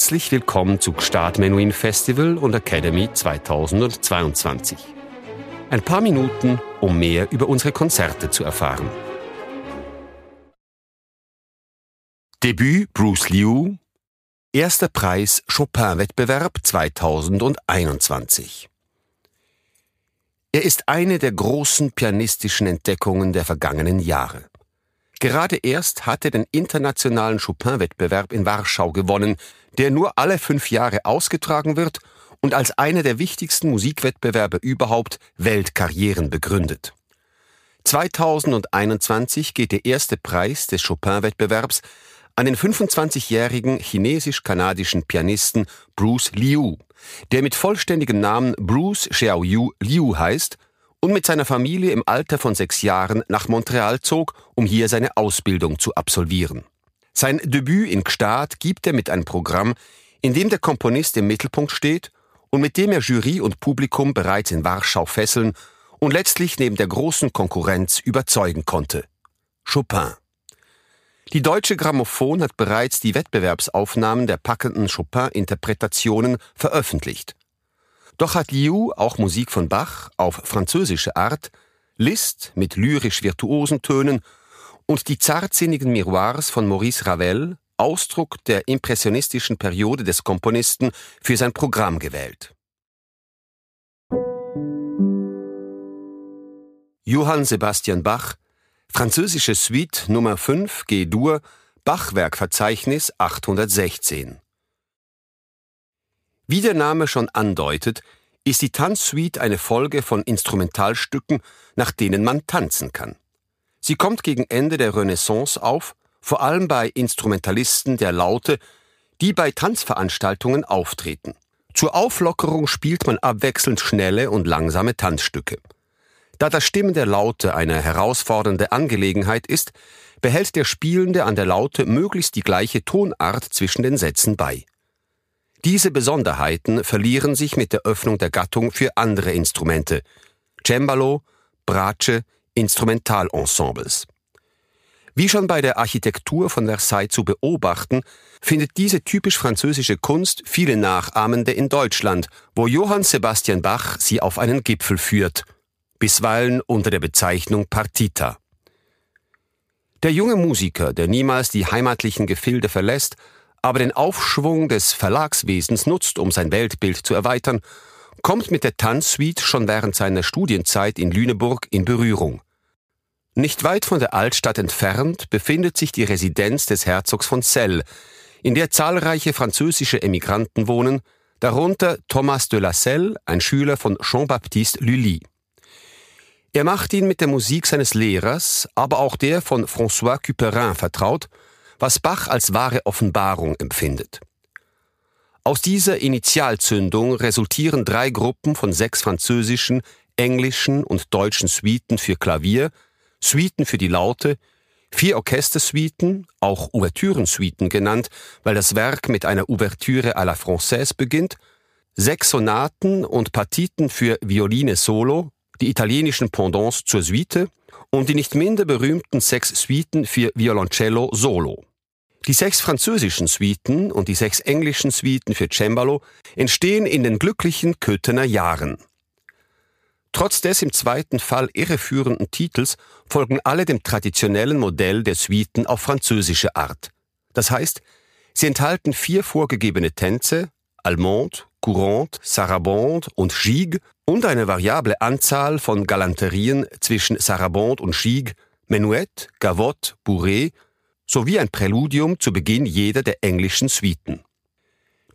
Herzlich willkommen zu Gstaad Menuhin Festival und Academy 2022. Ein paar Minuten, um mehr über unsere Konzerte zu erfahren. Debüt Bruce Liu. Erster Preis Chopin-Wettbewerb 2021. Er ist eine der großen pianistischen Entdeckungen der vergangenen Jahre. Gerade erst hat er den internationalen Chopin-Wettbewerb in Warschau gewonnen, der nur alle fünf Jahre ausgetragen wird und als einer der wichtigsten Musikwettbewerbe überhaupt Weltkarrieren begründet. 2021 geht der erste Preis des Chopin-Wettbewerbs an den 25-jährigen chinesisch-kanadischen Pianisten Bruce Liu, der mit vollständigem Namen Bruce Xiaoyu Liu heißt und mit seiner Familie im Alter von sechs Jahren nach Montreal zog, um hier seine Ausbildung zu absolvieren. Sein Debüt in Gstaad gibt er mit einem Programm, in dem der Komponist im Mittelpunkt steht und mit dem er Jury und Publikum bereits in Warschau fesseln und letztlich neben der großen Konkurrenz überzeugen konnte. Chopin. Die deutsche Grammophon hat bereits die Wettbewerbsaufnahmen der packenden Chopin-Interpretationen veröffentlicht. Doch hat Liu auch Musik von Bach auf französische Art, Liszt mit lyrisch virtuosen Tönen und die zartsinnigen Miroirs von Maurice Ravel, Ausdruck der impressionistischen Periode des Komponisten, für sein Programm gewählt. Johann Sebastian Bach, französische Suite Nummer 5 G-Dur, Bachwerkverzeichnis 816. Wie der Name schon andeutet, ist die Tanzsuite eine Folge von Instrumentalstücken, nach denen man tanzen kann. Sie kommt gegen Ende der Renaissance auf, vor allem bei Instrumentalisten der Laute, die bei Tanzveranstaltungen auftreten. Zur Auflockerung spielt man abwechselnd schnelle und langsame Tanzstücke. Da das Stimmen der Laute eine herausfordernde Angelegenheit ist, behält der Spielende an der Laute möglichst die gleiche Tonart zwischen den Sätzen bei. Diese Besonderheiten verlieren sich mit der Öffnung der Gattung für andere Instrumente, Cembalo, Bratsche, Instrumentalensembles. Wie schon bei der Architektur von Versailles zu beobachten, findet diese typisch französische Kunst viele Nachahmende in Deutschland, wo Johann Sebastian Bach sie auf einen Gipfel führt, bisweilen unter der Bezeichnung Partita. Der junge Musiker, der niemals die heimatlichen Gefilde verlässt, aber den Aufschwung des Verlagswesens nutzt, um sein Weltbild zu erweitern, kommt mit der Tanzsuite schon während seiner Studienzeit in Lüneburg in Berührung. Nicht weit von der Altstadt entfernt befindet sich die Residenz des Herzogs von Celle, in der zahlreiche französische Emigranten wohnen, darunter Thomas de la Selle, ein Schüler von Jean-Baptiste Lully. Er macht ihn mit der Musik seines Lehrers, aber auch der von François Couperin vertraut was Bach als wahre Offenbarung empfindet. Aus dieser Initialzündung resultieren drei Gruppen von sechs französischen, englischen und deutschen Suiten für Klavier, Suiten für die Laute, vier Orchestersuiten, auch Ouvertürensuiten genannt, weil das Werk mit einer Ouvertüre à la Française beginnt, sechs Sonaten und Partiten für Violine Solo, die italienischen Pendants zur Suite und die nicht minder berühmten sechs Suiten für Violoncello Solo. Die sechs französischen Suiten und die sechs englischen Suiten für Cembalo entstehen in den glücklichen Köthener Jahren. Trotz des im zweiten Fall irreführenden Titels folgen alle dem traditionellen Modell der Suiten auf französische Art. Das heißt, sie enthalten vier vorgegebene Tänze, Allemande, Courante, Sarabande und Gigue und eine variable Anzahl von Galanterien zwischen Sarabande und Gigue, Menuett, Gavotte, Bourrée sowie ein Präludium zu Beginn jeder der englischen Suiten.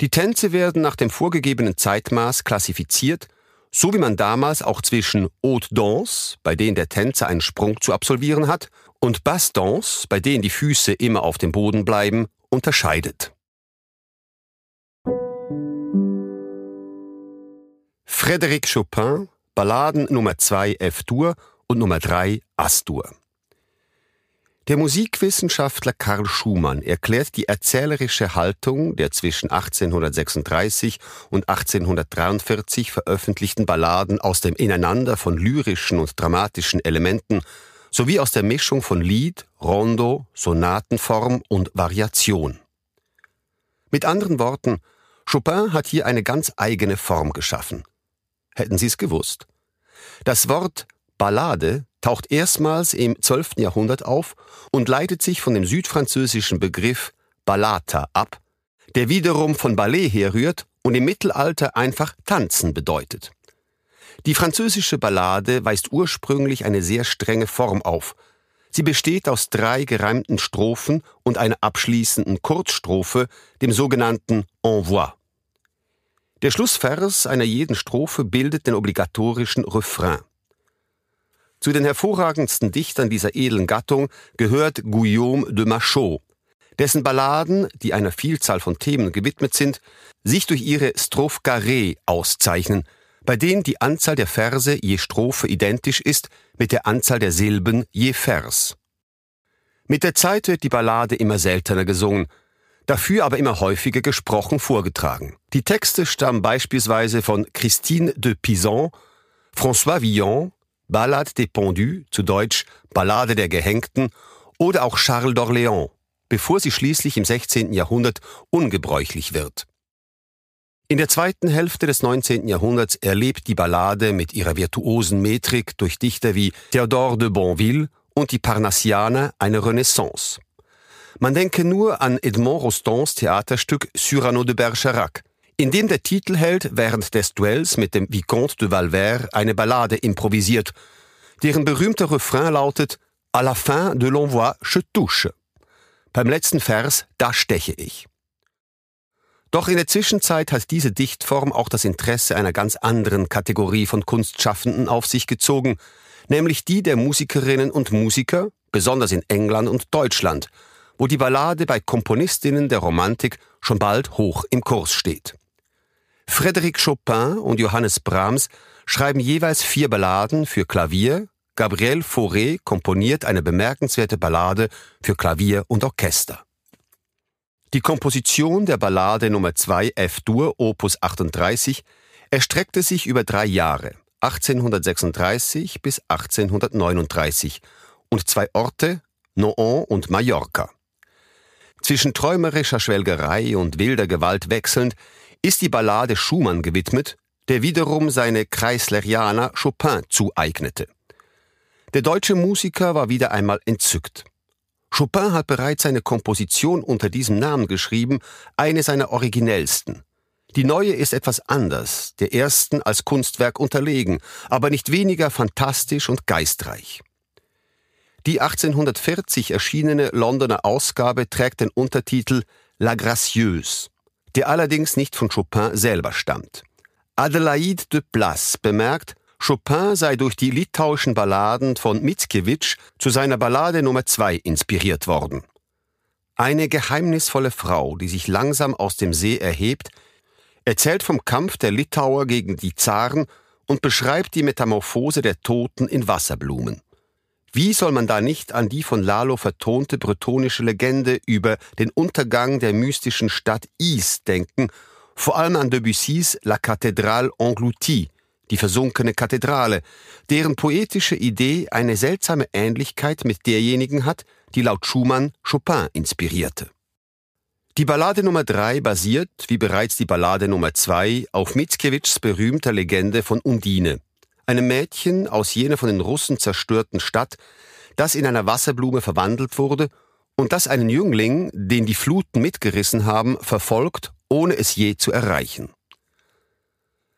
Die Tänze werden nach dem vorgegebenen Zeitmaß klassifiziert, so wie man damals auch zwischen Haute Danse, bei denen der Tänzer einen Sprung zu absolvieren hat, und Basse Danse, bei denen die Füße immer auf dem Boden bleiben, unterscheidet. Frédéric Chopin, Balladen Nummer 2 F-Dur und Nummer 3 As-Dur. Der Musikwissenschaftler Karl Schumann erklärt die erzählerische Haltung der zwischen 1836 und 1843 veröffentlichten Balladen aus dem Ineinander von lyrischen und dramatischen Elementen sowie aus der Mischung von Lied, Rondo, Sonatenform und Variation. Mit anderen Worten, Chopin hat hier eine ganz eigene Form geschaffen. Hätten Sie es gewusst? Das Wort Ballade taucht erstmals im 12. Jahrhundert auf und leitet sich von dem südfranzösischen Begriff Ballata ab, der wiederum von Ballet herrührt und im Mittelalter einfach tanzen bedeutet. Die französische Ballade weist ursprünglich eine sehr strenge Form auf. Sie besteht aus drei gereimten Strophen und einer abschließenden Kurzstrophe, dem sogenannten Envoi. Der Schlussvers einer jeden Strophe bildet den obligatorischen Refrain. Zu den hervorragendsten Dichtern dieser edlen Gattung gehört Guillaume de Machaut, dessen Balladen, die einer Vielzahl von Themen gewidmet sind, sich durch ihre Strophe carrée auszeichnen, bei denen die Anzahl der Verse je Strophe identisch ist mit der Anzahl der Silben je Vers. Mit der Zeit wird die Ballade immer seltener gesungen, dafür aber immer häufiger gesprochen vorgetragen. Die Texte stammen beispielsweise von Christine de Pizan, François Villon, Ballade des Pendus, zu Deutsch Ballade der Gehängten, oder auch Charles d'Orléans, bevor sie schließlich im 16. Jahrhundert ungebräuchlich wird. In der zweiten Hälfte des 19. Jahrhunderts erlebt die Ballade mit ihrer virtuosen Metrik durch Dichter wie Théodore de Bonville und die Parnassianer eine Renaissance. Man denke nur an Edmond Rostands Theaterstück Cyrano de Bergerac, in dem der Titelheld während des Duells mit dem Vicomte de Valvert eine Ballade improvisiert, deren berühmter Refrain lautet À la fin de l'envoi je touche. Beim letzten Vers, da steche ich. Doch in der Zwischenzeit hat diese Dichtform auch das Interesse einer ganz anderen Kategorie von Kunstschaffenden auf sich gezogen, nämlich die der Musikerinnen und Musiker, besonders in England und Deutschland, wo die Ballade bei Komponistinnen der Romantik schon bald hoch im Kurs steht. Frédéric Chopin und Johannes Brahms schreiben jeweils vier Balladen für Klavier, Gabriel Fauré komponiert eine bemerkenswerte Ballade für Klavier und Orchester. Die Komposition der Ballade Nummer 2 F-Dur Opus 38 erstreckte sich über drei Jahre, 1836 bis 1839, und zwei Orte, Nohant und Mallorca. Zwischen träumerischer Schwelgerei und wilder Gewalt wechselnd ist die Ballade Schumann gewidmet, der wiederum seine Kreislerianer Chopin zueignete. Der deutsche Musiker war wieder einmal entzückt. Chopin hat bereits seine Komposition unter diesem Namen geschrieben, eine seiner originellsten. Die neue ist etwas anders, der ersten als Kunstwerk unterlegen, aber nicht weniger fantastisch und geistreich. Die 1840 erschienene Londoner Ausgabe trägt den Untertitel La Gracieuse, der allerdings nicht von Chopin selber stammt. Adelaide de Place bemerkt, Chopin sei durch die litauischen Balladen von Mickiewicz zu seiner Ballade Nummer 2 inspiriert worden. Eine geheimnisvolle Frau, die sich langsam aus dem See erhebt, erzählt vom Kampf der Litauer gegen die Zaren und beschreibt die Metamorphose der Toten in Wasserblumen. Wie soll man da nicht an die von Lalo vertonte bretonische Legende über den Untergang der mystischen Stadt Is denken, vor allem an Debussys La Cathédrale Engloutie, die versunkene Kathedrale, deren poetische Idee eine seltsame Ähnlichkeit mit derjenigen hat, die laut Schumann Chopin inspirierte. Die Ballade Nummer 3 basiert, wie bereits die Ballade Nummer 2, auf Mickiewicz berühmter Legende von Undine, einem Mädchen aus jener von den Russen zerstörten Stadt, das in einer Wasserblume verwandelt wurde und das einen Jüngling, den die Fluten mitgerissen haben, verfolgt, ohne es je zu erreichen.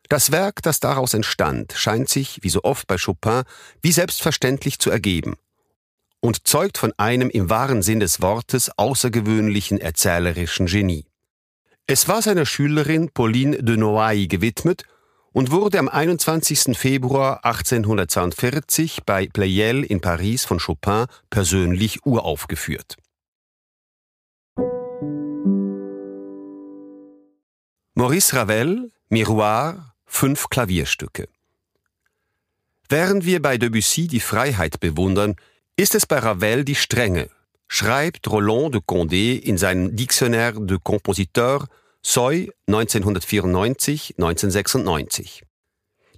Das Werk, das daraus entstand, scheint sich, wie so oft bei Chopin, wie selbstverständlich zu ergeben und zeugt von einem im wahren Sinn des Wortes außergewöhnlichen erzählerischen Genie. Es war seiner Schülerin Pauline de Noailles gewidmet und wurde am 21. Februar 1842 bei Pleyel in Paris von Chopin persönlich uraufgeführt. Maurice Ravel, Miroir, fünf Klavierstücke. Während wir bei Debussy die Freiheit bewundern, ist es bei Ravel die Strenge, schreibt Roland de Condé in seinem Dictionnaire de Compositeurs Soy 1994-1996.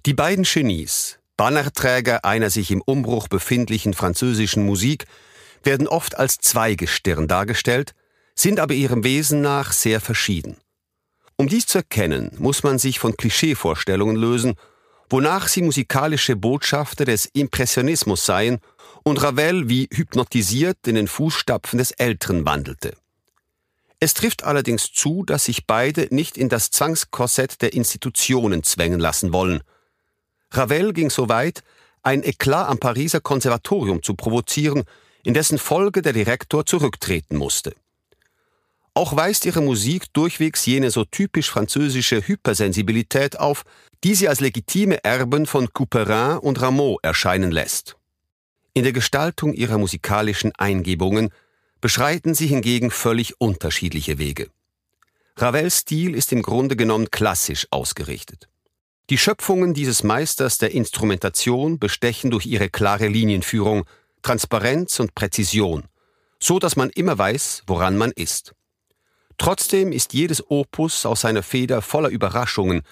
Die beiden Genies, Bannerträger einer sich im Umbruch befindlichen französischen Musik, werden oft als Zweigestirn dargestellt, sind aber ihrem Wesen nach sehr verschieden. Um dies zu erkennen, muss man sich von Klischeevorstellungen lösen, wonach sie musikalische Botschafter des Impressionismus seien und Ravel wie hypnotisiert in den Fußstapfen des Älteren wandelte. Es trifft allerdings zu, dass sich beide nicht in das Zwangskorsett der Institutionen zwängen lassen wollen. Ravel ging so weit, ein Eklat am Pariser Konservatorium zu provozieren, in dessen Folge der Direktor zurücktreten musste. Auch weist ihre Musik durchwegs jene so typisch französische Hypersensibilität auf, die sie als legitime Erben von Couperin und Rameau erscheinen lässt. In der Gestaltung ihrer musikalischen Eingebungen beschreiten sie hingegen völlig unterschiedliche Wege. Ravels Stil ist im Grunde genommen klassisch ausgerichtet. Die Schöpfungen dieses Meisters der Instrumentation bestechen durch ihre klare Linienführung, Transparenz und Präzision, so dass man immer weiß, woran man ist. Trotzdem ist jedes Opus aus seiner Feder voller Überraschungen,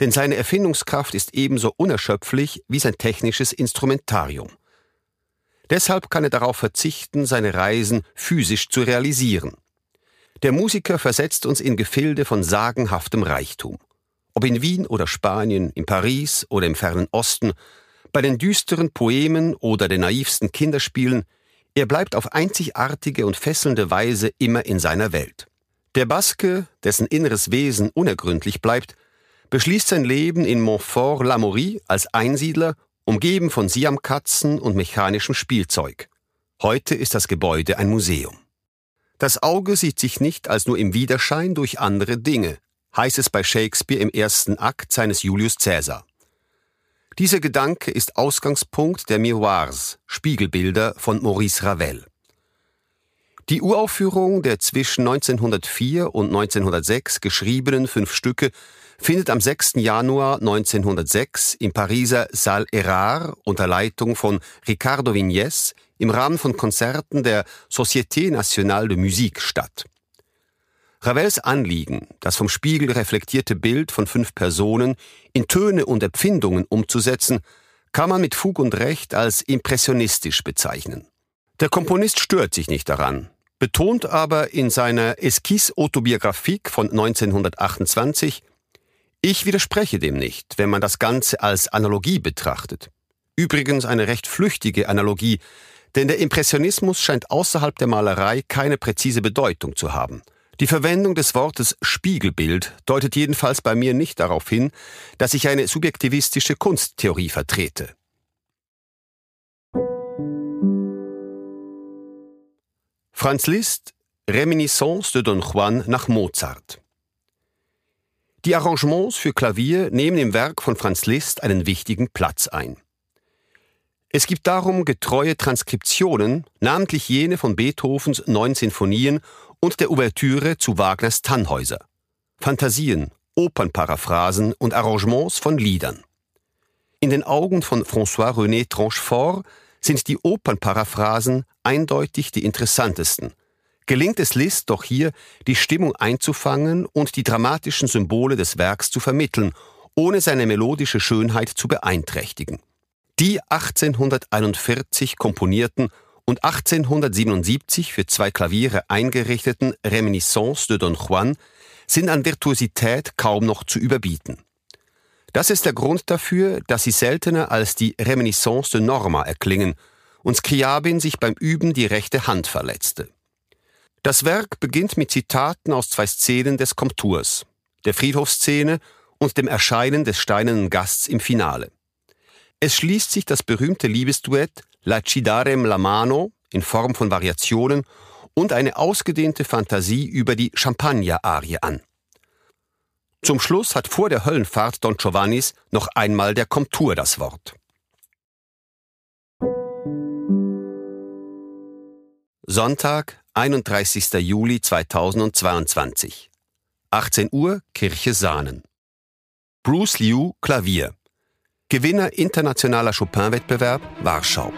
denn seine Erfindungskraft ist ebenso unerschöpflich wie sein technisches Instrumentarium. Deshalb kann er darauf verzichten, seine Reisen physisch zu realisieren. Der Musiker versetzt uns in Gefilde von sagenhaftem Reichtum. Ob in Wien oder Spanien, in Paris oder im fernen Osten, bei den düsteren Poemen oder den naivsten Kinderspielen, er bleibt auf einzigartige und fesselnde Weise immer in seiner Welt. Der Baske, dessen inneres Wesen unergründlich bleibt, beschließt sein Leben in Montfort-l'Amaury als Einsiedler, umgeben von Siamkatzen und mechanischem Spielzeug. Heute ist das Gebäude ein Museum. Das Auge sieht sich nicht als nur im Widerschein durch andere Dinge, heißt es bei Shakespeare im ersten Akt seines Julius Caesar. Dieser Gedanke ist Ausgangspunkt der Miroirs, Spiegelbilder von Maurice Ravel. Die Uraufführung der zwischen 1904 und 1906 geschriebenen fünf Stücke findet am 6. Januar 1906 im Pariser Salle Erard unter Leitung von Ricardo Vignes im Rahmen von Konzerten der Société Nationale de Musique statt. Ravels Anliegen, das vom Spiegel reflektierte Bild von fünf Personen in Töne und Empfindungen umzusetzen, kann man mit Fug und Recht als impressionistisch bezeichnen. Der Komponist stört sich nicht daran, betont aber in seiner Esquisse autobiographique von 1928, ich widerspreche dem nicht, wenn man das Ganze als Analogie betrachtet. Übrigens eine recht flüchtige Analogie, denn der Impressionismus scheint außerhalb der Malerei keine präzise Bedeutung zu haben – die Verwendung des Wortes Spiegelbild deutet jedenfalls bei mir nicht darauf hin, dass ich eine subjektivistische Kunsttheorie vertrete. Franz Liszt Reminiscence de Don Juan nach Mozart Die Arrangements für Klavier nehmen im Werk von Franz Liszt einen wichtigen Platz ein. Es gibt darum getreue Transkriptionen, namentlich jene von Beethovens neun Sinfonien und der Ouvertüre zu Wagners Tannhäuser. Fantasien, Opernparaphrasen und Arrangements von Liedern. In den Augen von François-René Tranchefort sind die Opernparaphrasen eindeutig die interessantesten. Gelingt es Liszt doch hier, die Stimmung einzufangen und die dramatischen Symbole des Werks zu vermitteln, ohne seine melodische Schönheit zu beeinträchtigen. Die 1841 komponierten und 1877 für zwei Klaviere eingerichteten Reminiscence de Don Juan sind an Virtuosität kaum noch zu überbieten. Das ist der Grund dafür, dass sie seltener als die Reminiscence de Norma erklingen und Scriabin sich beim Üben die rechte Hand verletzte. Das Werk beginnt mit Zitaten aus zwei Szenen des Komtours, der Friedhofsszene und dem Erscheinen des steinernen Gasts im Finale. Es schließt sich das berühmte Liebesduett La Cidarem la Mano in Form von Variationen und eine ausgedehnte Fantasie über die Champagner-Arie an. Zum Schluss hat vor der Höllenfahrt Don Giovannis noch einmal der Komtur das Wort. Sonntag, 31. Juli 2022. 18 Uhr, Kirche Sahnen. Bruce Liu, Klavier. Gewinner internationaler Chopin-Wettbewerb, Warschau.